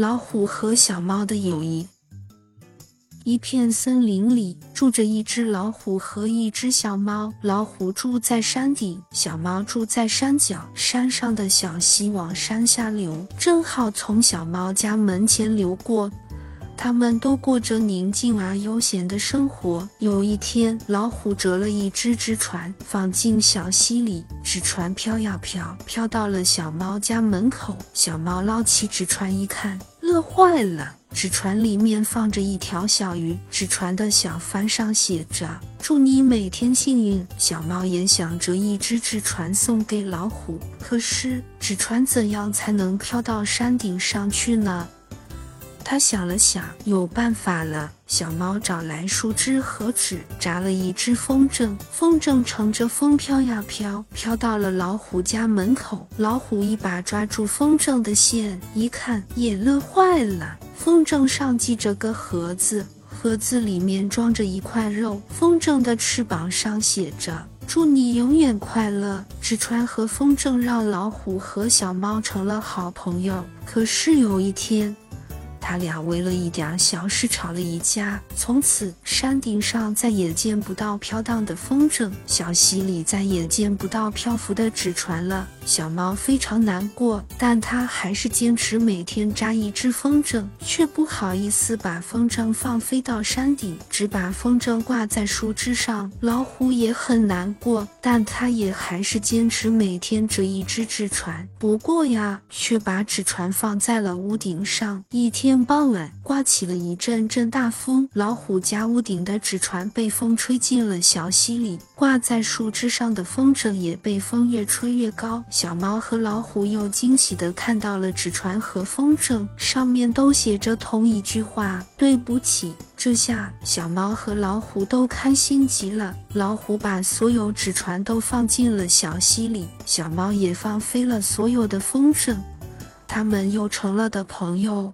老虎和小猫的友谊。一片森林里住着一只老虎和一只小猫。老虎住在山顶，小猫住在山脚。山上的小溪往山下流，正好从小猫家门前流过。他们都过着宁静而悠闲的生活。有一天，老虎折了一只纸船，放进小溪里。纸船飘呀飘，飘到了小猫家门口。小猫捞起纸船一看，乐坏了。纸船里面放着一条小鱼，纸船的小帆上写着“祝你每天幸运”。小猫也想折一只纸船送给老虎，可是纸船怎样才能飘到山顶上去呢？他想了想，有办法了。小猫找来树枝和纸，扎了一只风筝。风筝乘着风飘呀飘，飘到了老虎家门口。老虎一把抓住风筝的线，一看也乐坏了。风筝上系着个盒子，盒子里面装着一块肉。风筝的翅膀上写着“祝你永远快乐”。纸船和风筝让老虎和小猫成了好朋友。可是有一天，他俩为了一点小事吵了一架，从此山顶上再也见不到飘荡的风筝，小溪里再也见不到漂浮的纸船了。小猫非常难过，但它还是坚持每天扎一只风筝，却不好意思把风筝放飞到山顶，只把风筝挂在树枝上。老虎也很难过，但它也还是坚持每天折一只纸船，不过呀，却把纸船放在了屋顶上。一天。傍晚，刮起了一阵阵大风，老虎家屋顶的纸船被风吹进了小溪里，挂在树枝上的风筝也被风越吹越高。小猫和老虎又惊喜地看到了纸船和风筝，上面都写着同一句话：“对不起。”这下，小猫和老虎都开心极了。老虎把所有纸船都放进了小溪里，小猫也放飞了所有的风筝，他们又成了的朋友。